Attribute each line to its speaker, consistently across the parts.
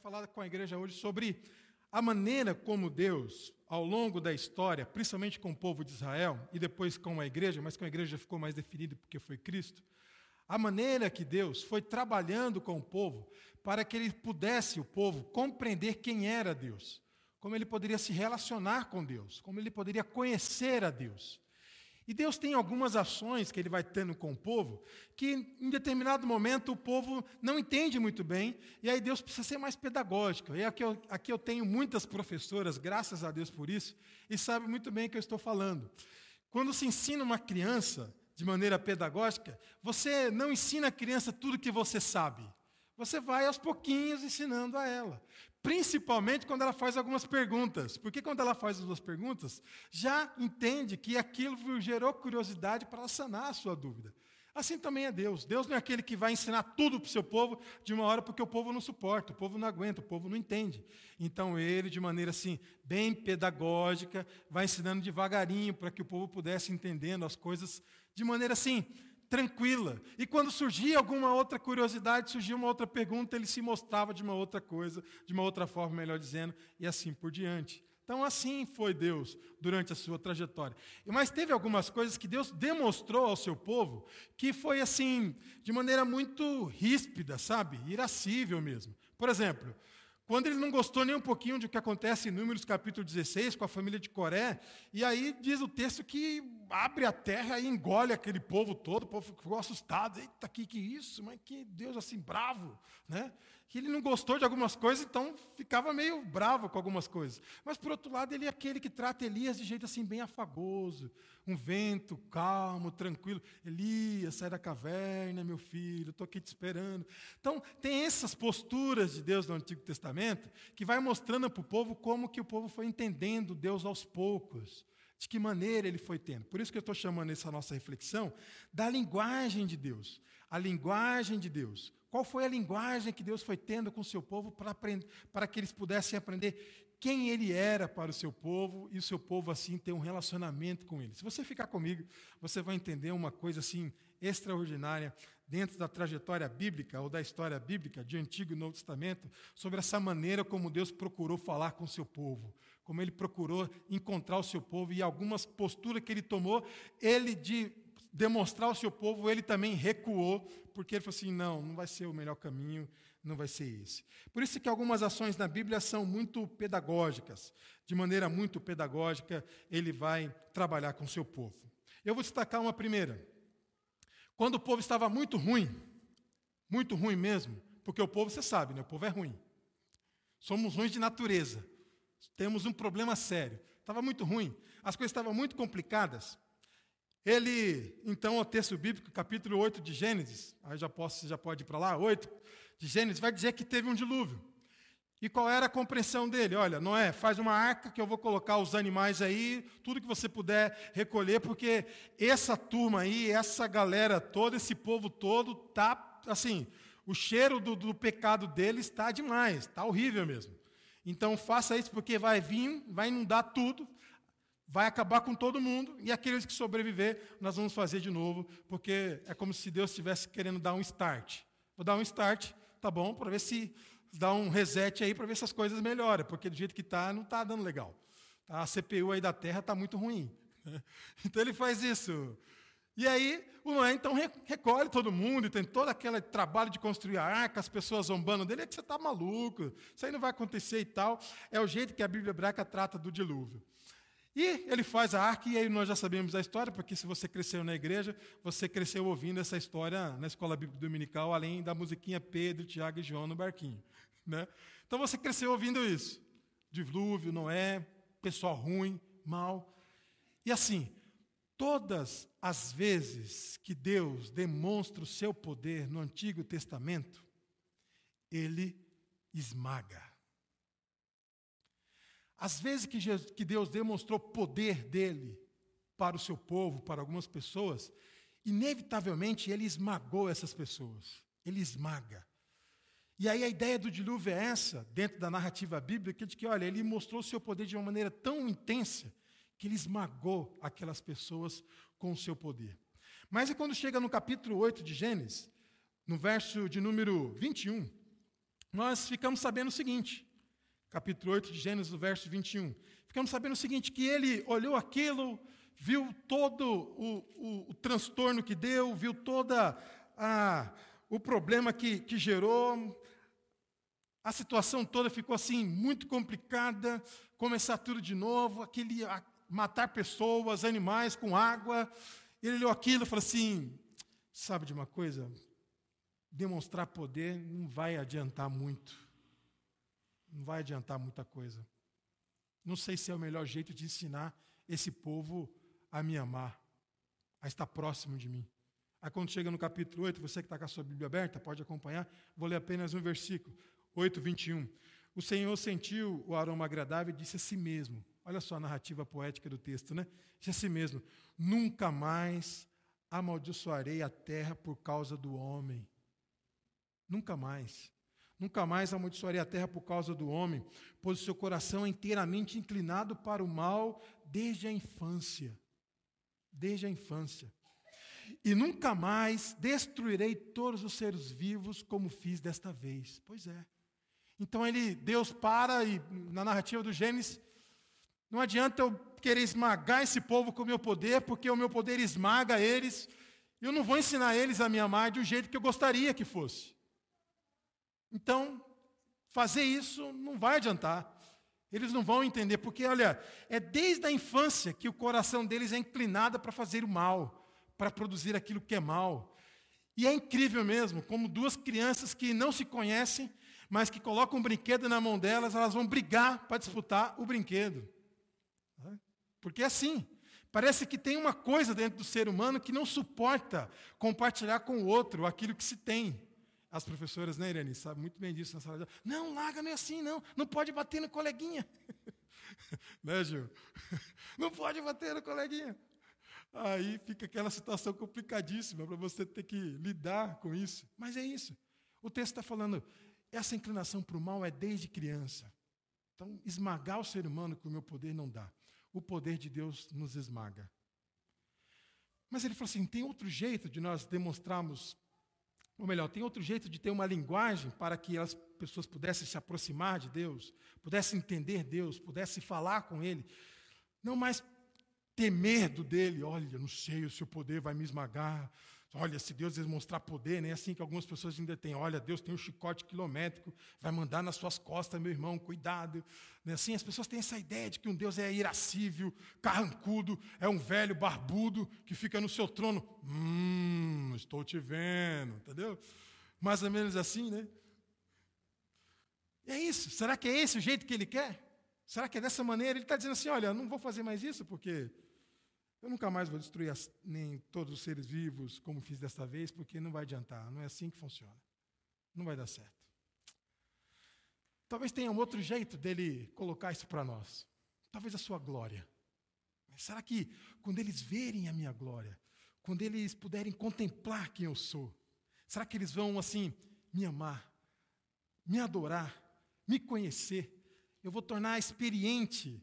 Speaker 1: falar com a igreja hoje sobre a maneira como Deus, ao longo da história, principalmente com o povo de Israel e depois com a igreja, mas com a igreja ficou mais definido porque foi Cristo, a maneira que Deus foi trabalhando com o povo para que ele pudesse, o povo, compreender quem era Deus, como ele poderia se relacionar com Deus, como ele poderia conhecer a Deus. E Deus tem algumas ações que ele vai tendo com o povo, que em determinado momento o povo não entende muito bem, e aí Deus precisa ser mais pedagógico. E aqui eu, aqui eu tenho muitas professoras, graças a Deus por isso, e sabe muito bem o que eu estou falando. Quando se ensina uma criança de maneira pedagógica, você não ensina a criança tudo que você sabe. Você vai aos pouquinhos ensinando a ela. Principalmente quando ela faz algumas perguntas. Porque quando ela faz as duas perguntas, já entende que aquilo gerou curiosidade para sanar a sua dúvida. Assim também é Deus. Deus não é aquele que vai ensinar tudo para o seu povo de uma hora porque o povo não suporta, o povo não aguenta, o povo não entende. Então ele, de maneira assim, bem pedagógica, vai ensinando devagarinho para que o povo pudesse entendendo as coisas de maneira assim, tranquila. E quando surgia alguma outra curiosidade, surgia uma outra pergunta, ele se mostrava de uma outra coisa, de uma outra forma, melhor dizendo, e assim por diante. Então, assim foi Deus durante a sua trajetória. Mas teve algumas coisas que Deus demonstrou ao seu povo que foi assim, de maneira muito ríspida, sabe? Irascível mesmo. Por exemplo, quando ele não gostou nem um pouquinho de o que acontece em Números capítulo 16 com a família de Coré, e aí diz o texto que abre a terra e engole aquele povo todo, o povo ficou assustado, eita, que que isso? Mas que Deus assim bravo, né? Que ele não gostou de algumas coisas, então ficava meio bravo com algumas coisas. Mas, por outro lado, ele é aquele que trata Elias de jeito assim, bem afagoso, um vento calmo, tranquilo. Elias, sai da caverna, meu filho, estou aqui te esperando. Então, tem essas posturas de Deus no Antigo Testamento que vai mostrando para o povo como que o povo foi entendendo Deus aos poucos. De que maneira ele foi tendo. Por isso que eu estou chamando essa nossa reflexão da linguagem de Deus. A linguagem de Deus qual foi a linguagem que Deus foi tendo com o seu povo para, aprender, para que eles pudessem aprender quem ele era para o seu povo e o seu povo assim ter um relacionamento com ele. Se você ficar comigo, você vai entender uma coisa assim extraordinária dentro da trajetória bíblica ou da história bíblica de Antigo e Novo Testamento sobre essa maneira como Deus procurou falar com o seu povo, como ele procurou encontrar o seu povo e algumas posturas que ele tomou, ele de demonstrar ao seu povo, ele também recuou, porque ele falou assim: não, não vai ser o melhor caminho, não vai ser esse. Por isso que algumas ações na Bíblia são muito pedagógicas. De maneira muito pedagógica, ele vai trabalhar com o seu povo. Eu vou destacar uma primeira. Quando o povo estava muito ruim, muito ruim mesmo, porque o povo, você sabe, né? o povo é ruim. Somos ruins de natureza. Temos um problema sério. Estava muito ruim. As coisas estavam muito complicadas. Ele, então, o texto bíblico, capítulo 8 de Gênesis, aí já, posso, já pode ir para lá, 8 de Gênesis, vai dizer que teve um dilúvio. E qual era a compreensão dele? Olha, Noé, faz uma arca que eu vou colocar os animais aí, tudo que você puder recolher, porque essa turma aí, essa galera toda, esse povo todo, tá assim, o cheiro do, do pecado deles está demais, está horrível mesmo. Então faça isso, porque vai vir, vai inundar tudo, vai acabar com todo mundo, e aqueles que sobreviver, nós vamos fazer de novo, porque é como se Deus estivesse querendo dar um start. Vou dar um start, tá bom, para ver se dá um reset aí, para ver se as coisas melhoram, porque do jeito que está, não está dando legal. Tá? A CPU aí da Terra está muito ruim. Então ele faz isso. E aí, o Noé então recolhe todo mundo, e tem todo aquele trabalho de construir a arca, as pessoas zombando dele, é que você está maluco, isso aí não vai acontecer e tal. É o jeito que a Bíblia hebraica trata do dilúvio. E ele faz a arca, e aí nós já sabemos a história, porque se você cresceu na igreja, você cresceu ouvindo essa história na escola bíblica dominical, além da musiquinha Pedro, Tiago e João no barquinho. Né? Então você cresceu ouvindo isso. Dilúvio, Noé, pessoal ruim, mal. E assim, todas as vezes que Deus demonstra o seu poder no Antigo Testamento, ele esmaga. As vezes que, Jesus, que Deus demonstrou poder dele para o seu povo, para algumas pessoas, inevitavelmente ele esmagou essas pessoas. Ele esmaga. E aí a ideia do dilúvio é essa, dentro da narrativa bíblica, de que, olha, ele mostrou o seu poder de uma maneira tão intensa que ele esmagou aquelas pessoas com o seu poder. Mas quando chega no capítulo 8 de Gênesis, no verso de número 21, nós ficamos sabendo o seguinte, capítulo 8 de Gênesis, verso 21. Ficamos sabendo o seguinte: que ele olhou aquilo, viu todo o, o, o transtorno que deu, viu toda a, o problema que, que gerou, a situação toda ficou assim muito complicada, começar tudo de novo, aquele matar pessoas, animais com água. Ele olhou aquilo e falou assim: sabe de uma coisa? Demonstrar poder não vai adiantar muito. Não vai adiantar muita coisa. Não sei se é o melhor jeito de ensinar esse povo a me amar, a estar próximo de mim. Aí quando chega no capítulo 8, você que está com a sua Bíblia aberta, pode acompanhar, vou ler apenas um versículo, 8, 21. O Senhor sentiu o aroma agradável e disse a si mesmo, olha só a narrativa poética do texto, né? Disse a si mesmo, nunca mais amaldiçoarei a terra por causa do homem. Nunca mais. Nunca mais amaldiçoarei a terra por causa do homem, pois o seu coração é inteiramente inclinado para o mal desde a infância. Desde a infância. E nunca mais destruirei todos os seres vivos como fiz desta vez. Pois é. Então ele, Deus para e na narrativa do Gênesis, não adianta eu querer esmagar esse povo com o meu poder, porque o meu poder esmaga eles. Eu não vou ensinar eles a me amar um jeito que eu gostaria que fosse. Então, fazer isso não vai adiantar. Eles não vão entender, porque, olha, é desde a infância que o coração deles é inclinado para fazer o mal, para produzir aquilo que é mal. E é incrível mesmo, como duas crianças que não se conhecem, mas que colocam um brinquedo na mão delas, elas vão brigar para disputar o brinquedo. Porque é assim. Parece que tem uma coisa dentro do ser humano que não suporta compartilhar com o outro aquilo que se tem. As professoras, né, Irene, sabem muito bem disso na sala de aula. Não, larga não é assim, não. Não pode bater no coleguinha. né, Gil? Não pode bater no coleguinha. Aí fica aquela situação complicadíssima para você ter que lidar com isso. Mas é isso. O texto está falando, essa inclinação para o mal é desde criança. Então, esmagar o ser humano com o meu poder não dá. O poder de Deus nos esmaga. Mas ele falou assim: tem outro jeito de nós demonstrarmos ou melhor, tem outro jeito de ter uma linguagem para que as pessoas pudessem se aproximar de Deus, pudessem entender Deus, pudessem falar com Ele. Não mais ter medo dele. Olha, não sei, o seu poder vai me esmagar. Olha, se Deus demonstrar poder, nem né? assim que algumas pessoas ainda têm. Olha, Deus tem um chicote quilométrico, vai mandar nas suas costas, meu irmão, cuidado. Né? Assim, as pessoas têm essa ideia de que um Deus é irascível, carrancudo, é um velho barbudo que fica no seu trono. Hum, estou te vendo, entendeu? Mais ou menos assim, né? E é isso. Será que é esse o jeito que ele quer? Será que é dessa maneira? Ele está dizendo assim: olha, não vou fazer mais isso porque eu nunca mais vou destruir as, nem todos os seres vivos como fiz desta vez, porque não vai adiantar. Não é assim que funciona. Não vai dar certo. Talvez tenha um outro jeito dele colocar isso para nós. Talvez a sua glória. Mas será que quando eles verem a minha glória, quando eles puderem contemplar quem eu sou, será que eles vão assim me amar, me adorar, me conhecer? Eu vou tornar experiente,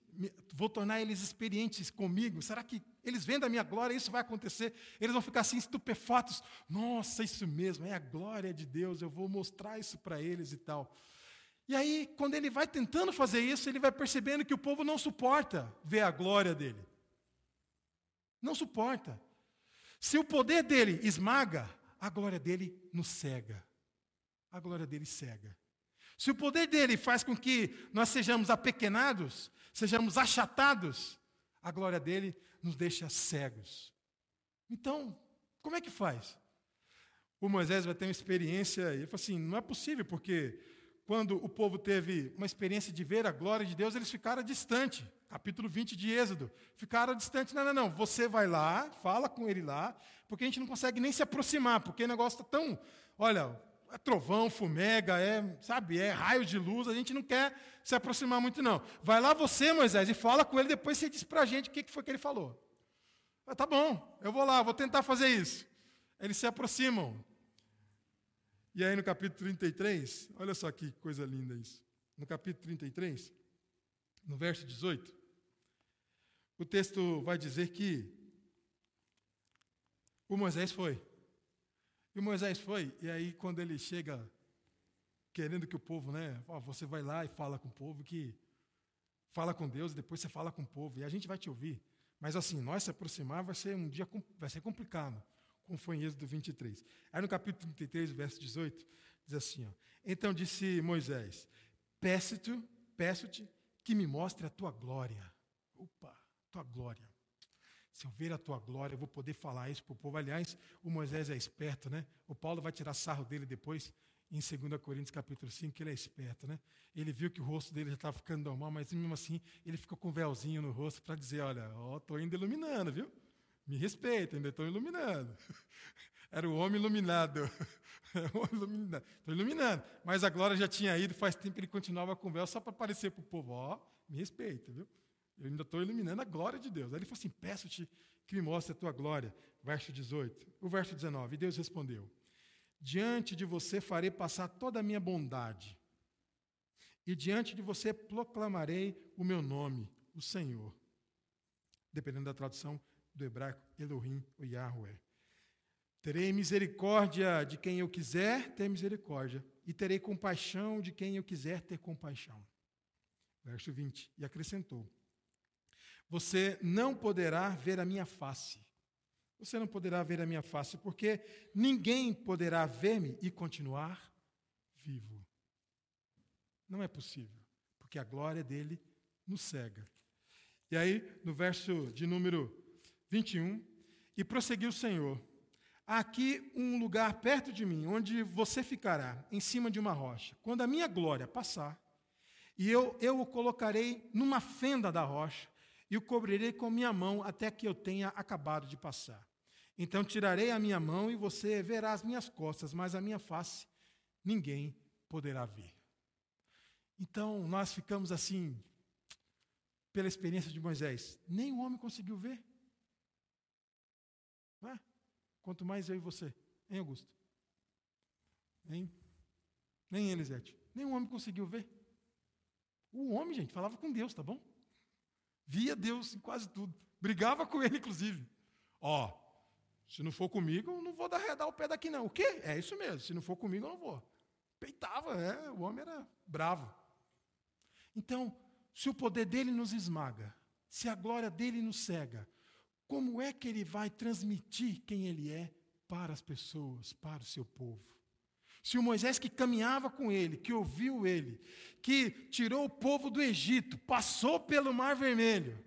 Speaker 1: vou tornar eles experientes comigo. Será que eles vendo a minha glória, isso vai acontecer? Eles vão ficar assim estupefatos. Nossa, isso mesmo, é a glória de Deus, eu vou mostrar isso para eles e tal. E aí, quando ele vai tentando fazer isso, ele vai percebendo que o povo não suporta ver a glória dele. Não suporta. Se o poder dele esmaga, a glória dele nos cega. A glória dele cega. Se o poder dele faz com que nós sejamos apequenados, sejamos achatados, a glória dele nos deixa cegos. Então, como é que faz? O Moisés vai ter uma experiência, ele fala assim: não é possível, porque quando o povo teve uma experiência de ver a glória de Deus, eles ficaram distantes. Capítulo 20 de Êxodo. Ficaram distantes. Não, não, não. Você vai lá, fala com ele lá, porque a gente não consegue nem se aproximar, porque o negócio está tão. Olha, é trovão, fumega, é, sabe, é raio de luz, a gente não quer se aproximar muito, não. Vai lá você, Moisés, e fala com ele, depois você diz para a gente o que foi que ele falou. Ah, tá bom, eu vou lá, vou tentar fazer isso. Eles se aproximam. E aí no capítulo 33, olha só que coisa linda isso. No capítulo 33, no verso 18, o texto vai dizer que o Moisés foi. E Moisés foi, e aí quando ele chega, querendo que o povo, né? Ó, você vai lá e fala com o povo que fala com Deus, depois você fala com o povo e a gente vai te ouvir. Mas assim, nós se aproximar vai ser um dia vai ser complicado, como foi em Êxodo 23. Aí no capítulo 33, verso 18, diz assim, ó, Então disse Moisés: Peço-te, peço-te que me mostre a tua glória. Opa, tua glória. Se eu ver a tua glória, eu vou poder falar isso para o povo. Aliás, o Moisés é esperto, né? O Paulo vai tirar sarro dele depois, em 2 Coríntios capítulo 5, que ele é esperto, né? Ele viu que o rosto dele já estava ficando normal, mas mesmo assim, ele ficou com um véuzinho no rosto para dizer, olha, ó, estou ainda iluminando, viu? Me respeita, ainda estou iluminando. Era o homem iluminado. Estou iluminando. Mas a glória já tinha ido, faz tempo que ele continuava com véu só para aparecer para o povo. Ó, me respeita, viu? Eu ainda estou iluminando a glória de Deus. Aí ele falou assim: Peço-te que me mostre a tua glória. Verso 18. O verso 19. E Deus respondeu: Diante de você farei passar toda a minha bondade, e diante de você proclamarei o meu nome, o Senhor. Dependendo da tradução do hebraico, Elohim ou Yahweh. Terei misericórdia de quem eu quiser ter misericórdia, e terei compaixão de quem eu quiser ter compaixão. Verso 20. E acrescentou: você não poderá ver a minha face. Você não poderá ver a minha face, porque ninguém poderá ver-me e continuar vivo. Não é possível, porque a glória dele nos cega. E aí, no verso de número 21, e prosseguiu o Senhor: Há aqui um lugar perto de mim, onde você ficará, em cima de uma rocha. Quando a minha glória passar, e eu, eu o colocarei numa fenda da rocha, e o cobrirei com minha mão até que eu tenha acabado de passar. Então tirarei a minha mão e você verá as minhas costas, mas a minha face ninguém poderá ver. Então nós ficamos assim, pela experiência de Moisés, nem o homem conseguiu ver. É? Quanto mais eu e você, hein, Augusto? Hein? Nem Elisete. Nem o homem conseguiu ver. O homem, gente, falava com Deus, tá bom? Via Deus em quase tudo. Brigava com ele, inclusive. Ó, se não for comigo, eu não vou dar redar o pé daqui, não. O quê? É isso mesmo. Se não for comigo, eu não vou. Peitava, é, o homem era bravo. Então, se o poder dele nos esmaga, se a glória dele nos cega, como é que ele vai transmitir quem ele é para as pessoas, para o seu povo? Se o Moisés que caminhava com ele, que ouviu ele, que tirou o povo do Egito, passou pelo Mar Vermelho,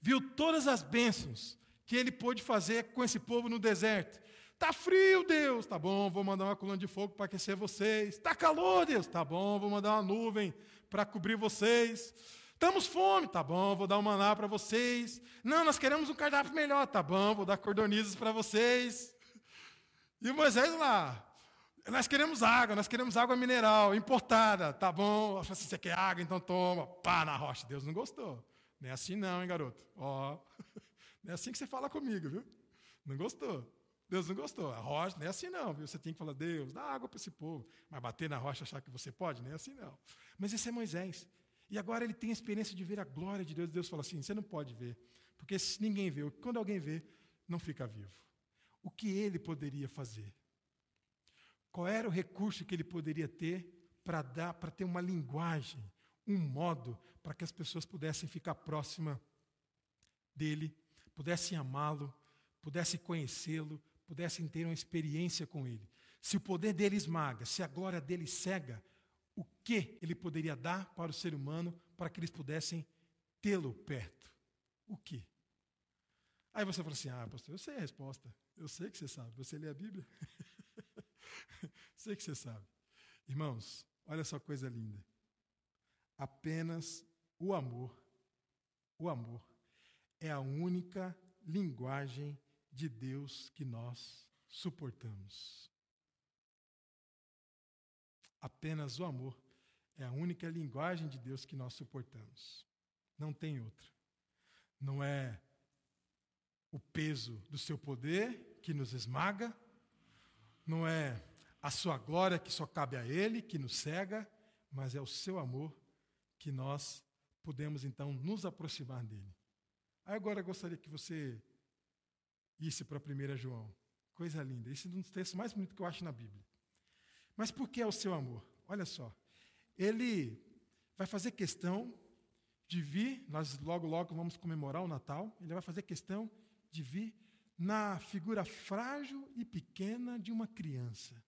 Speaker 1: viu todas as bênçãos que ele pôde fazer com esse povo no deserto. Tá frio, Deus, tá bom, vou mandar uma coluna de fogo para aquecer vocês. Tá calor, Deus, tá bom, vou mandar uma nuvem para cobrir vocês. Estamos fome, tá bom, vou dar um maná para vocês. Não, nós queremos um cardápio melhor, tá bom, vou dar cordonizes para vocês. E Moisés lá, nós queremos água, nós queremos água mineral, importada, tá bom? Se você quer água, então toma, pá, na rocha. Deus não gostou. Não é assim não, hein, garoto? Ó, não é assim que você fala comigo, viu? Não gostou. Deus não gostou. A rocha não é assim não, viu? Você tem que falar, Deus, dá água para esse povo. Mas bater na rocha achar que você pode, não é assim não. Mas esse é Moisés. E agora ele tem a experiência de ver a glória de Deus. Deus fala assim, você não pode ver. Porque ninguém vê, quando alguém vê, não fica vivo o que ele poderia fazer? Qual era o recurso que ele poderia ter para dar, para ter uma linguagem, um modo para que as pessoas pudessem ficar próxima dele, pudessem amá-lo, pudessem conhecê-lo, pudessem ter uma experiência com ele. Se o poder dele esmaga, se a glória dele cega, o que ele poderia dar para o ser humano para que eles pudessem tê-lo perto? O que? Aí você fala assim: ah, pastor, eu sei a resposta. Eu sei que você sabe. Você lê a Bíblia? sei que você sabe. Irmãos, olha só coisa linda. Apenas o amor, o amor, é a única linguagem de Deus que nós suportamos. Apenas o amor é a única linguagem de Deus que nós suportamos. Não tem outra. Não é o peso do seu poder que nos esmaga, não é a sua glória que só cabe a Ele, que nos cega, mas é o seu amor que nós podemos então nos aproximar dele. Agora eu gostaria que você isse para 1 João. Coisa linda. Esse é um dos textos mais bonitos que eu acho na Bíblia. Mas por que é o seu amor? Olha só. Ele vai fazer questão de vir, nós logo, logo vamos comemorar o Natal, ele vai fazer questão de vir na figura frágil e pequena de uma criança.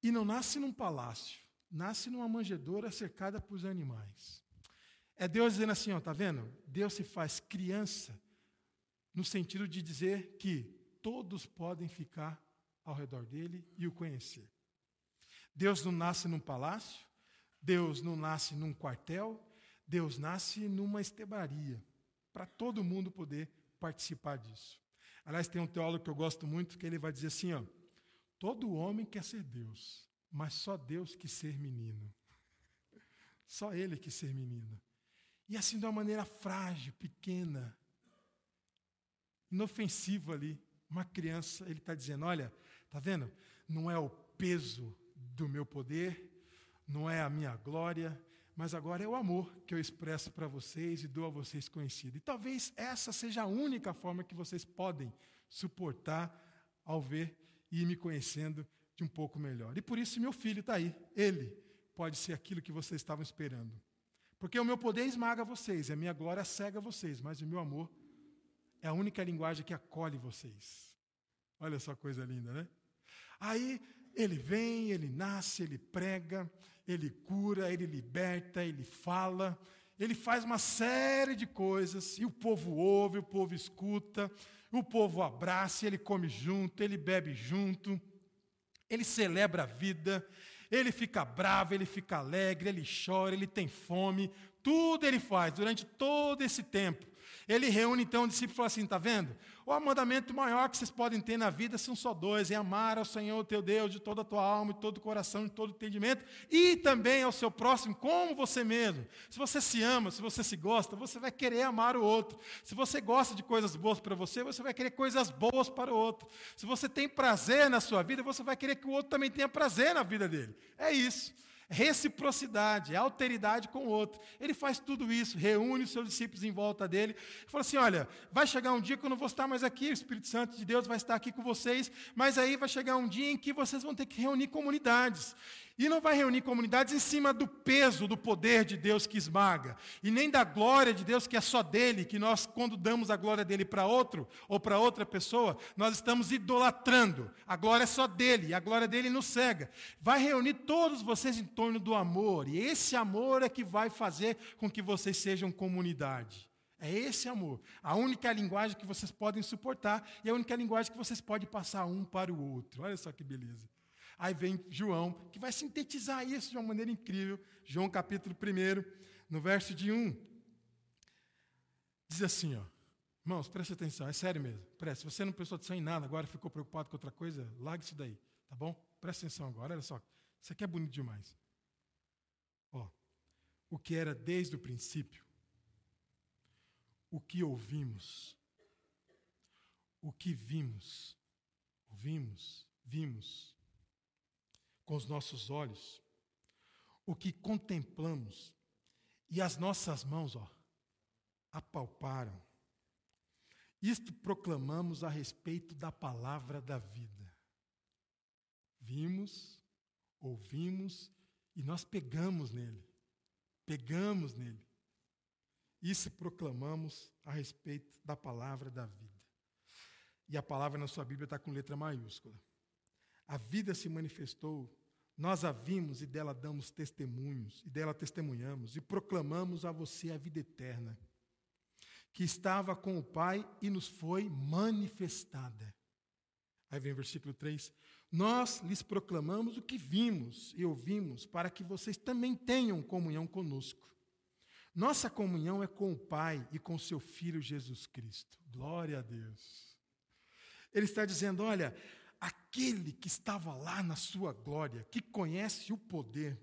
Speaker 1: E não nasce num palácio, nasce numa manjedoura cercada por animais. É Deus dizendo assim, ó, tá vendo? Deus se faz criança no sentido de dizer que todos podem ficar ao redor dele e o conhecer. Deus não nasce num palácio, Deus não nasce num quartel, Deus nasce numa estebaria, para todo mundo poder participar disso. Aliás, tem um teólogo que eu gosto muito que ele vai dizer assim, ó: Todo homem quer ser Deus, mas só Deus que ser menino. Só ele que ser menino. E assim de uma maneira frágil, pequena, inofensiva ali, uma criança, ele está dizendo: olha, tá vendo? Não é o peso do meu poder, não é a minha glória, mas agora é o amor que eu expresso para vocês e dou a vocês conhecido. E talvez essa seja a única forma que vocês podem suportar ao ver e ir me conhecendo de um pouco melhor. E por isso meu filho está aí. Ele pode ser aquilo que vocês estavam esperando. Porque o meu poder esmaga vocês, a minha glória cega vocês, mas o meu amor é a única linguagem que acolhe vocês. Olha só coisa linda, né? Aí ele vem, ele nasce, ele prega, ele cura, ele liberta, ele fala, ele faz uma série de coisas, e o povo ouve, o povo escuta, o povo abraça, ele come junto, ele bebe junto, ele celebra a vida, ele fica bravo, ele fica alegre, ele chora, ele tem fome, tudo ele faz durante todo esse tempo. Ele reúne então o discípulo e fala assim: está vendo? O mandamento maior que vocês podem ter na vida são só dois: é amar ao Senhor teu Deus de toda a tua alma, de todo o coração, de todo o entendimento, e também ao seu próximo como você mesmo. Se você se ama, se você se gosta, você vai querer amar o outro. Se você gosta de coisas boas para você, você vai querer coisas boas para o outro. Se você tem prazer na sua vida, você vai querer que o outro também tenha prazer na vida dele. É isso reciprocidade, alteridade com o outro. Ele faz tudo isso, reúne os seus discípulos em volta dele, e fala assim: olha, vai chegar um dia que eu não vou estar mais aqui, o Espírito Santo de Deus vai estar aqui com vocês, mas aí vai chegar um dia em que vocês vão ter que reunir comunidades. E não vai reunir comunidades em cima do peso do poder de Deus que esmaga, e nem da glória de Deus que é só dele, que nós, quando damos a glória dele para outro ou para outra pessoa, nós estamos idolatrando. A glória é só dele, e a glória dele nos cega. Vai reunir todos vocês em torno do amor, e esse amor é que vai fazer com que vocês sejam comunidade. É esse amor. A única linguagem que vocês podem suportar e a única linguagem que vocês podem passar um para o outro. Olha só que beleza. Aí vem João, que vai sintetizar isso de uma maneira incrível. João capítulo 1, no verso de 1. Diz assim, ó. Irmãos, preste atenção, é sério mesmo. Preste. Se você não prestou atenção em nada agora, ficou preocupado com outra coisa, largue isso daí, tá bom? Preste atenção agora, olha só. Isso aqui é bonito demais. Ó, o que era desde o princípio, o que ouvimos, o que vimos, ouvimos, vimos, com os nossos olhos, o que contemplamos e as nossas mãos, ó, apalparam. Isto proclamamos a respeito da palavra da vida. Vimos, ouvimos e nós pegamos nele. Pegamos nele. Isso proclamamos a respeito da palavra da vida. E a palavra na sua Bíblia está com letra maiúscula. A vida se manifestou, nós a vimos e dela damos testemunhos, e dela testemunhamos, e proclamamos a você a vida eterna, que estava com o Pai e nos foi manifestada. Aí vem o versículo 3. Nós lhes proclamamos o que vimos e ouvimos, para que vocês também tenham comunhão conosco. Nossa comunhão é com o Pai e com seu Filho Jesus Cristo. Glória a Deus. Ele está dizendo: olha, aquele que estava lá na sua glória, que conhece o poder,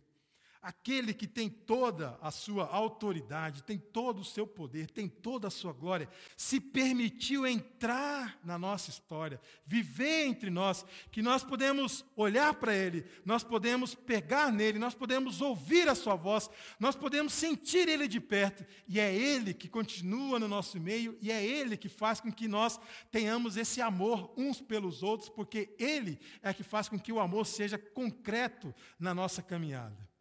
Speaker 1: Aquele que tem toda a sua autoridade, tem todo o seu poder, tem toda a sua glória, se permitiu entrar na nossa história, viver entre nós, que nós podemos olhar para Ele, nós podemos pegar nele, nós podemos ouvir a Sua voz, nós podemos sentir Ele de perto, e é Ele que continua no nosso meio, e é Ele que faz com que nós tenhamos esse amor uns pelos outros, porque Ele é que faz com que o amor seja concreto na nossa caminhada.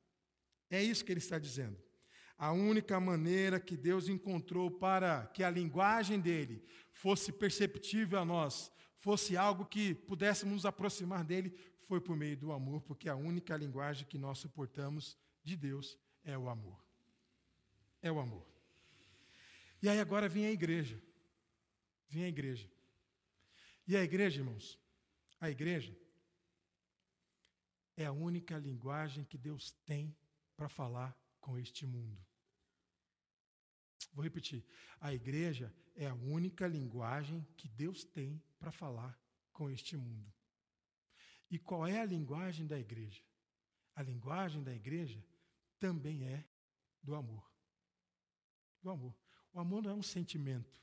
Speaker 1: É isso que ele está dizendo. A única maneira que Deus encontrou para que a linguagem dele fosse perceptível a nós, fosse algo que pudéssemos nos aproximar dele, foi por meio do amor, porque a única linguagem que nós suportamos de Deus é o amor. É o amor. E aí agora vem a igreja. Vem a igreja. E a igreja, irmãos, a igreja é a única linguagem que Deus tem para falar com este mundo. Vou repetir. A igreja é a única linguagem que Deus tem para falar com este mundo. E qual é a linguagem da igreja? A linguagem da igreja também é do amor. Do amor. O amor não é um sentimento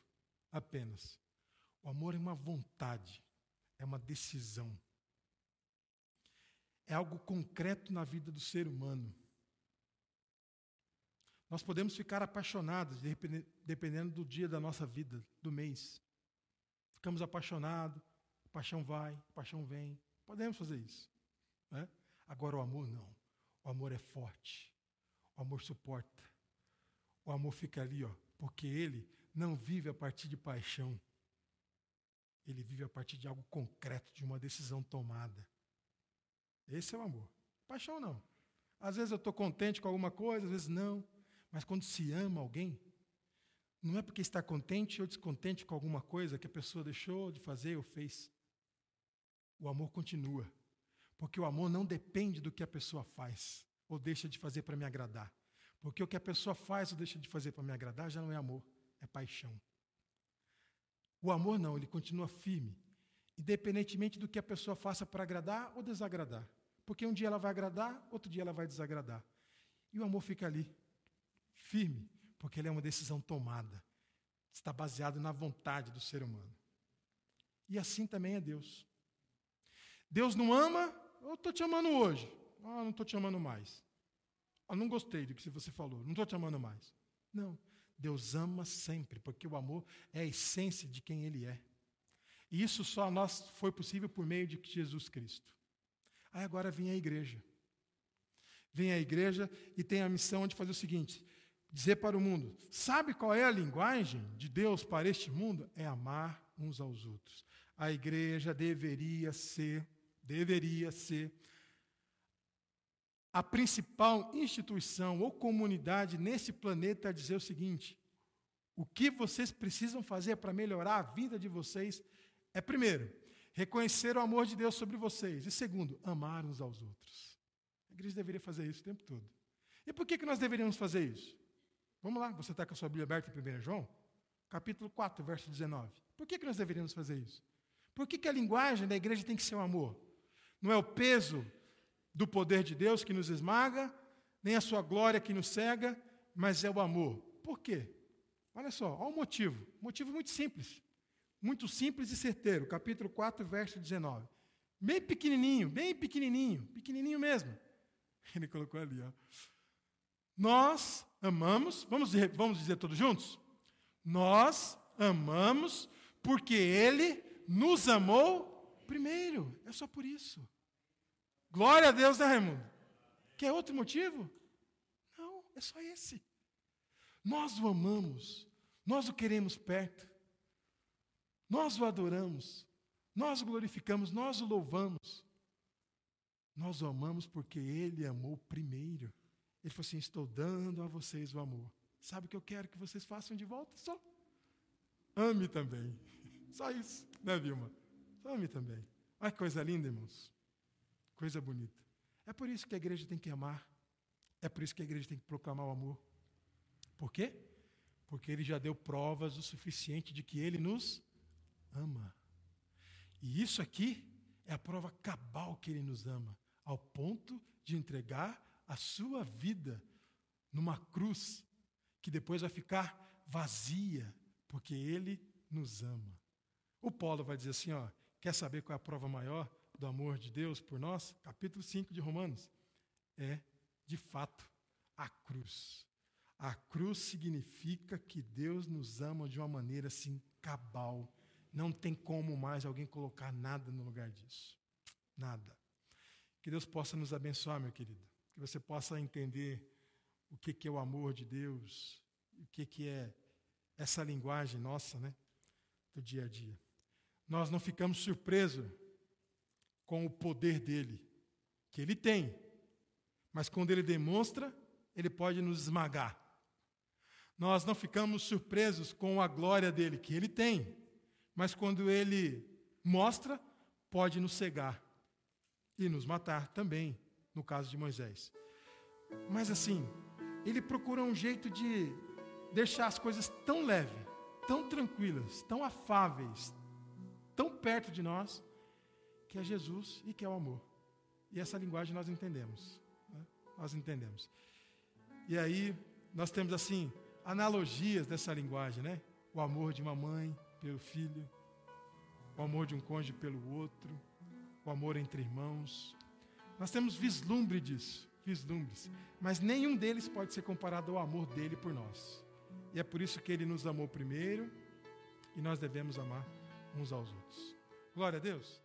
Speaker 1: apenas. O amor é uma vontade, é uma decisão. É algo concreto na vida do ser humano. Nós podemos ficar apaixonados, dependendo do dia da nossa vida, do mês. Ficamos apaixonados, paixão vai, paixão vem. Podemos fazer isso. Né? Agora, o amor não. O amor é forte. O amor suporta. O amor fica ali, ó, porque ele não vive a partir de paixão. Ele vive a partir de algo concreto, de uma decisão tomada. Esse é o amor. Paixão não. Às vezes eu estou contente com alguma coisa, às vezes não. Mas quando se ama alguém, não é porque está contente ou descontente com alguma coisa que a pessoa deixou de fazer ou fez. O amor continua. Porque o amor não depende do que a pessoa faz ou deixa de fazer para me agradar. Porque o que a pessoa faz ou deixa de fazer para me agradar já não é amor, é paixão. O amor não, ele continua firme, independentemente do que a pessoa faça para agradar ou desagradar. Porque um dia ela vai agradar, outro dia ela vai desagradar. E o amor fica ali, firme, porque ele é uma decisão tomada. Está baseado na vontade do ser humano. E assim também é Deus. Deus não ama, eu estou te amando hoje. Ah, não estou te amando mais. Ah, não gostei do que você falou, não estou te amando mais. Não. Deus ama sempre, porque o amor é a essência de quem Ele é. E isso só a nós foi possível por meio de Jesus Cristo. Aí agora vem a igreja. Vem a igreja e tem a missão de fazer o seguinte: dizer para o mundo: sabe qual é a linguagem de Deus para este mundo? É amar uns aos outros. A igreja deveria ser, deveria ser a principal instituição ou comunidade nesse planeta a dizer o seguinte: o que vocês precisam fazer para melhorar a vida de vocês é, primeiro, reconhecer o amor de Deus sobre vocês, e segundo, amar uns aos outros. A igreja deveria fazer isso o tempo todo. E por que, que nós deveríamos fazer isso? Vamos lá, você está com a sua Bíblia aberta em 1 João? Capítulo 4, verso 19. Por que, que nós deveríamos fazer isso? Por que, que a linguagem da igreja tem que ser o amor? Não é o peso do poder de Deus que nos esmaga, nem a sua glória que nos cega, mas é o amor. Por quê? Olha só, olha o motivo. Motivo muito simples. Muito simples e certeiro. Capítulo 4, verso 19. Bem pequenininho, bem pequenininho, pequenininho mesmo. Ele colocou ali, ó. Nós amamos, vamos dizer, vamos dizer todos juntos? Nós amamos porque Ele nos amou primeiro. É só por isso. Glória a Deus, né, Raimundo? Quer outro motivo? Não, é só esse. Nós o amamos, nós o queremos perto, nós o adoramos, nós o glorificamos, nós o louvamos. Nós o amamos porque Ele amou primeiro. Ele falou assim: Estou dando a vocês o amor. Sabe o que eu quero que vocês façam de volta? Só ame também. Só isso, né, Vilma? Ame também. Olha que coisa linda, irmãos. Coisa bonita. É por isso que a igreja tem que amar. É por isso que a igreja tem que proclamar o amor. Por quê? Porque ele já deu provas o suficiente de que ele nos ama. E isso aqui é a prova cabal que ele nos ama, ao ponto de entregar a sua vida numa cruz que depois vai ficar vazia, porque Ele nos ama. O Paulo vai dizer assim: ó, quer saber qual é a prova maior do amor de Deus por nós? Capítulo 5 de Romanos. É, de fato, a cruz. A cruz significa que Deus nos ama de uma maneira assim cabal. Não tem como mais alguém colocar nada no lugar disso. Nada. Que Deus possa nos abençoar, meu querido. Que você possa entender o que, que é o amor de Deus, o que, que é essa linguagem nossa, né? Do dia a dia. Nós não ficamos surpresos com o poder dele, que ele tem, mas quando ele demonstra, ele pode nos esmagar. Nós não ficamos surpresos com a glória dele, que ele tem, mas quando ele mostra, pode nos cegar e nos matar também, no caso de Moisés. Mas assim, ele procura um jeito de deixar as coisas tão leves, tão tranquilas, tão afáveis, tão perto de nós, que é Jesus e que é o amor. E essa linguagem nós entendemos. Né? Nós entendemos. E aí, nós temos assim, analogias dessa linguagem, né? O amor de uma mãe pelo filho, o amor de um cônjuge pelo outro, o amor entre irmãos. Nós temos vislumbre disso vislumbres, mas nenhum deles pode ser comparado ao amor dele por nós. E é por isso que ele nos amou primeiro e nós devemos amar uns aos outros. Glória a Deus.